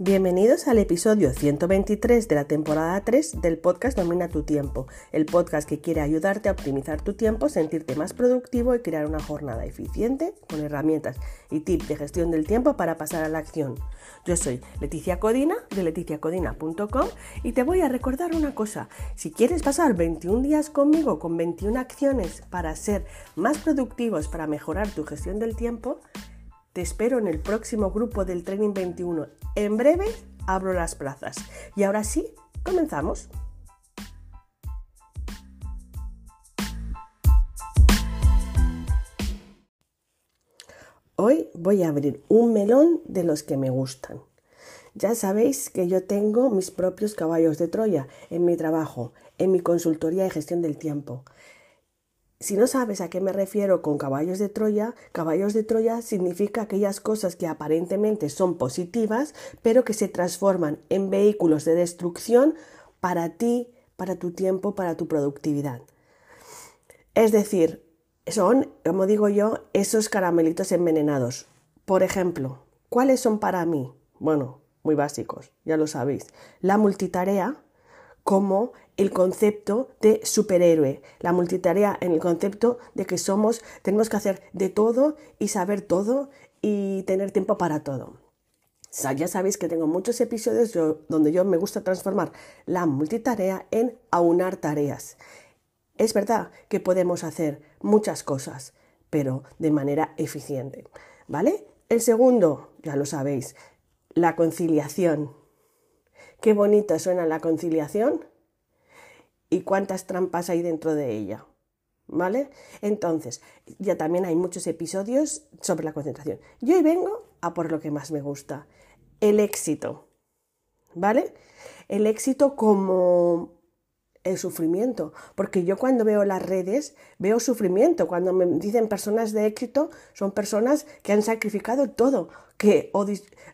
Bienvenidos al episodio 123 de la temporada 3 del podcast Domina tu tiempo, el podcast que quiere ayudarte a optimizar tu tiempo, sentirte más productivo y crear una jornada eficiente con herramientas y tips de gestión del tiempo para pasar a la acción. Yo soy Leticia Codina de leticiacodina.com y te voy a recordar una cosa, si quieres pasar 21 días conmigo con 21 acciones para ser más productivos, para mejorar tu gestión del tiempo, te espero en el próximo grupo del Training 21. En breve abro las plazas. Y ahora sí, comenzamos. Hoy voy a abrir un melón de los que me gustan. Ya sabéis que yo tengo mis propios caballos de Troya en mi trabajo, en mi consultoría de gestión del tiempo. Si no sabes a qué me refiero con caballos de Troya, caballos de Troya significa aquellas cosas que aparentemente son positivas, pero que se transforman en vehículos de destrucción para ti, para tu tiempo, para tu productividad. Es decir, son, como digo yo, esos caramelitos envenenados. Por ejemplo, ¿cuáles son para mí? Bueno, muy básicos, ya lo sabéis. La multitarea, como el concepto de superhéroe, la multitarea en el concepto de que somos, tenemos que hacer de todo y saber todo y tener tiempo para todo. ya sabéis que tengo muchos episodios donde yo me gusta transformar la multitarea en aunar tareas. Es verdad que podemos hacer muchas cosas, pero de manera eficiente. ¿Vale? El segundo, ya lo sabéis, la conciliación. Qué bonita suena la conciliación y cuántas trampas hay dentro de ella. ¿Vale? Entonces, ya también hay muchos episodios sobre la concentración. Yo hoy vengo a por lo que más me gusta, el éxito. ¿Vale? El éxito como el sufrimiento, porque yo cuando veo las redes veo sufrimiento, cuando me dicen personas de éxito son personas que han sacrificado todo, que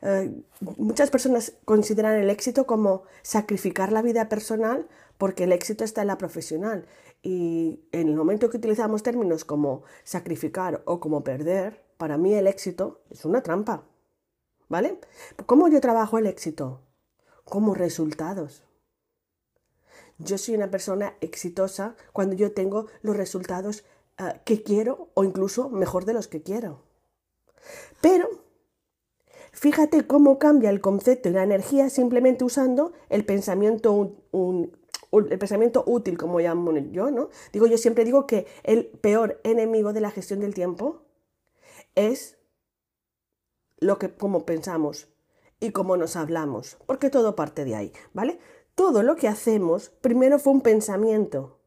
eh, muchas personas consideran el éxito como sacrificar la vida personal porque el éxito está en la profesional y en el momento que utilizamos términos como sacrificar o como perder, para mí el éxito es una trampa, ¿vale? ¿Cómo yo trabajo el éxito? Como resultados. Yo soy una persona exitosa cuando yo tengo los resultados ah, que quiero o incluso mejor de los que quiero. Pero fíjate cómo cambia el concepto y la energía simplemente usando el pensamiento, el pensamiento útil, como llamo yo, ¿no? Digo, yo siempre digo que el peor enemigo de la gestión del tiempo es lo que como pensamos y cómo nos hablamos, porque todo parte de ahí, ¿vale? Todo lo que hacemos primero fue un pensamiento.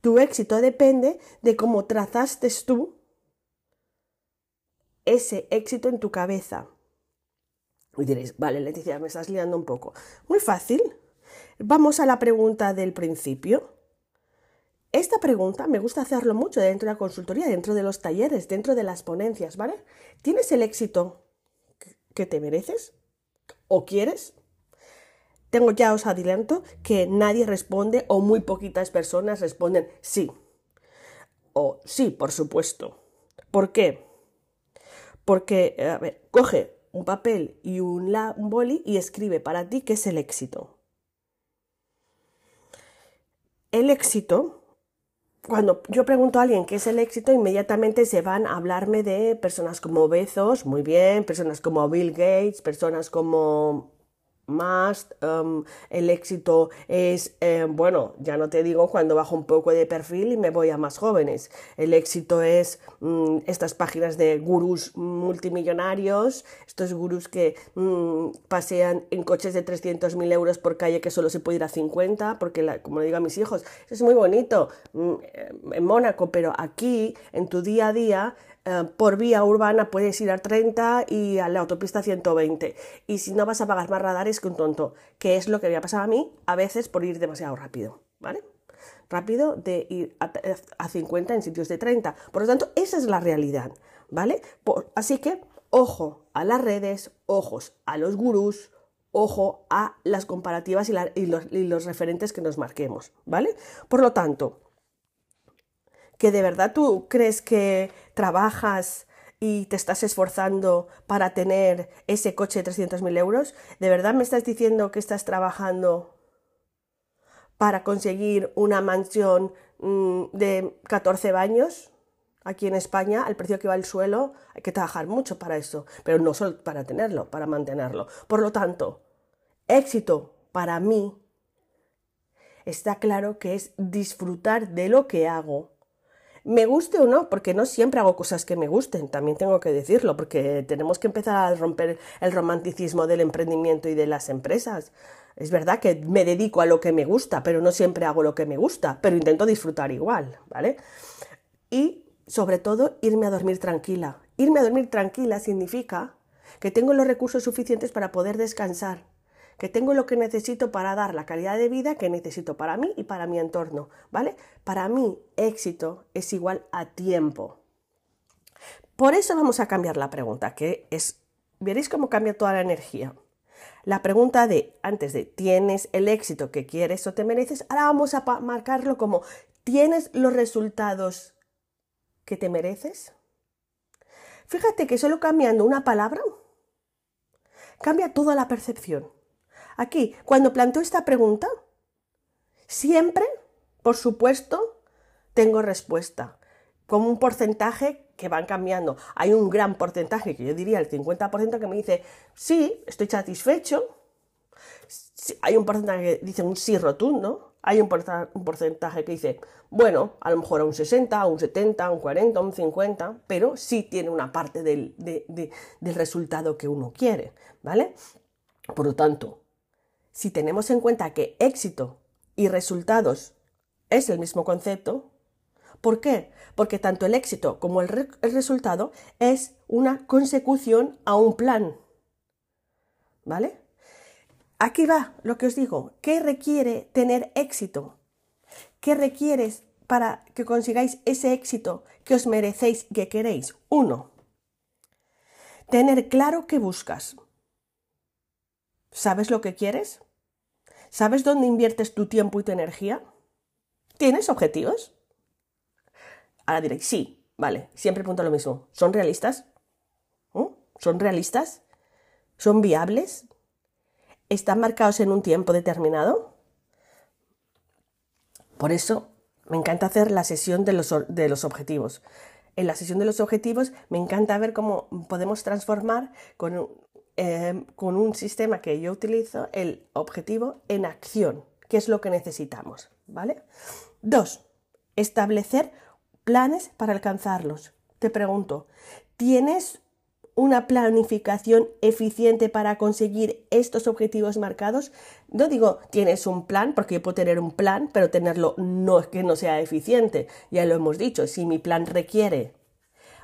Tu éxito depende de cómo trazaste tú ese éxito en tu cabeza. Y diréis, vale, Leticia, me estás liando un poco. Muy fácil. Vamos a la pregunta del principio. Esta pregunta me gusta hacerlo mucho dentro de la consultoría, dentro de los talleres, dentro de las ponencias, ¿vale? ¿Tienes el éxito que te mereces? ¿O quieres? tengo ya os adelanto que nadie responde o muy poquitas personas responden sí. O sí, por supuesto. ¿Por qué? Porque, a ver, coge un papel y un, un boli y escribe para ti qué es el éxito. El éxito, cuando yo pregunto a alguien qué es el éxito, inmediatamente se van a hablarme de personas como Bezos, muy bien, personas como Bill Gates, personas como más em, el éxito es, em, bueno, ya no te digo cuando bajo un poco de perfil y me voy a más jóvenes. El éxito es mm, estas páginas de gurús multimillonarios, estos gurús que mm, pasean en coches de 300.000 euros por calle que solo se puede ir a 50, porque como le digo a mis hijos, es muy bonito mm, en Mónaco, pero aquí, en tu día a día, eh, por vía urbana puedes ir a 30 y a la autopista 120. Y si no vas a pagar más radares que un tonto, que es lo que me ha pasado a mí a veces por ir demasiado rápido, ¿vale? Rápido de ir a, 50 en sitios de 30. Por lo tanto, esa es la realidad, ¿vale? así que, ojo a las redes, ojos a los gurús, ojo a las comparativas y, los, y los referentes que nos marquemos, ¿vale? Por lo tanto, que de verdad tú crees que trabajas y te estás esforzando para tener ese coche de 300.000 euros? ¿De verdad me estás diciendo que estás trabajando para conseguir una mansión mm, de 14 baños? Aquí en España, al precio que va el suelo, hay que trabajar mucho para eso, pero no solo para tenerlo, para mantenerlo. Por lo tanto, éxito para mí está claro que es disfrutar de lo que hago. Me guste o no, porque no siempre hago cosas que me gusten, también tengo que decirlo, porque tenemos que empezar a romper el romanticismo del emprendimiento y de las empresas. Es verdad que me dedico a lo que me gusta, pero no siempre hago lo que me gusta, pero intento disfrutar igual, ¿vale? Y sobre todo, irme a dormir tranquila. Irme a dormir tranquila significa que tengo los recursos suficientes para poder descansar, que tengo lo que necesito para dar la calidad de vida que necesito para mí y para mi entorno, ¿vale? Para mí, éxito es igual a tiempo. Por eso vamos a cambiar la pregunta, que es, veréis cómo cambia toda la energía. La pregunta de, antes de, ¿tienes el éxito que quieres o te mereces? Ahora vamos a marcarlo como, ¿tienes los resultados que te mereces? Fíjate que solo cambiando una palabra cambia toda la percepción. Aquí, cuando planteo esta pregunta, siempre, por supuesto, tengo respuesta, como un porcentaje que van cambiando. Hay un gran porcentaje, que yo diría el 50%, que me dice, sí, estoy satisfecho. Hay un porcentaje que dice un sí rotundo. Hay un, porcentaje que dice, bueno, a lo mejor a un 60, a un 70, a un 40, a un 50, pero sí tiene una parte del, del resultado que uno quiere, ¿vale? Por lo tanto, si tenemos en cuenta que éxito y resultados es el mismo concepto, ¿por qué? Porque tanto el éxito como el, resultado es una consecución a un plan. ¿Vale? Aquí va lo que os digo. ¿Qué requiere tener éxito? ¿Qué requieres para que consigáis ese éxito que os merecéis, que queréis? Uno, tener claro qué buscas. ¿Sabes lo que quieres? ¿Sabes dónde inviertes tu tiempo y tu energía? ¿Tienes objetivos? Ahora diréis, sí, vale, siempre pregunto lo mismo. ¿Son realistas? ¿Mm? ¿Son realistas? ¿Son viables? ¿Están marcados en un tiempo determinado? Por eso me encanta hacer la sesión de los, de los objetivos. En la sesión de los objetivos me encanta ver cómo podemos transformar con Em, con un sistema que yo utilizo, el objetivo en acción, que es lo que necesitamos, ¿vale? Dos, establecer planes para alcanzarlos. Te pregunto, ¿tienes una planificación eficiente para conseguir estos objetivos marcados? No digo tienes un plan, porque yo puedo tener un plan, pero tenerlo no es que no sea eficiente. Ya lo hemos dicho, si mi plan requiere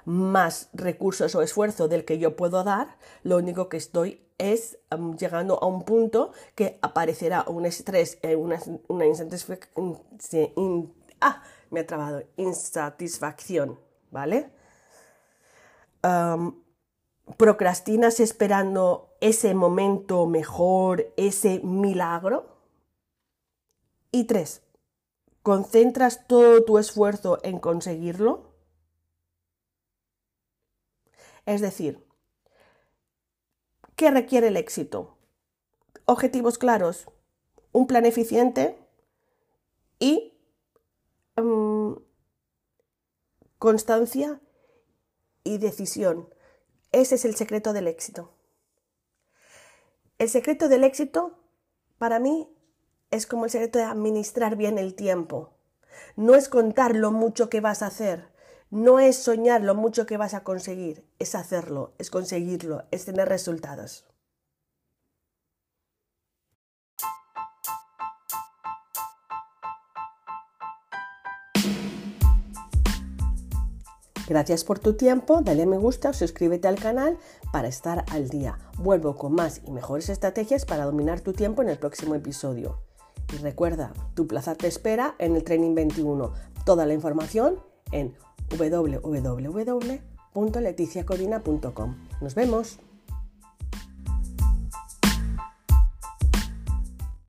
más recursos o esfuerzo del que yo puedo dar, lo único que estoy es llegando a un punto que aparecerá un estrés, eh, una, insatisfacción, ah, me ha trabado, insatisfacción, ¿vale? procrastinas esperando ese momento mejor, ese milagro. Y tres, concentras todo tu esfuerzo en conseguirlo. Es decir, ¿qué requiere el éxito? Objetivos claros, un plan eficiente y mm, constancia y decisión. Ese es el secreto del éxito. El secreto del éxito, para mí, es como el secreto de administrar bien el tiempo. No es contar lo mucho que vas a hacer, no es soñar lo mucho que vas a conseguir, es hacerlo, es conseguirlo, es tener resultados. Gracias por tu tiempo, dale me gusta o suscríbete al canal para estar al día. Vuelvo con más y mejores estrategias para dominar tu tiempo en el próximo episodio. Y recuerda, tu plaza te espera en el Training 21. Toda la información en www.leticiacodina.com. Nos vemos.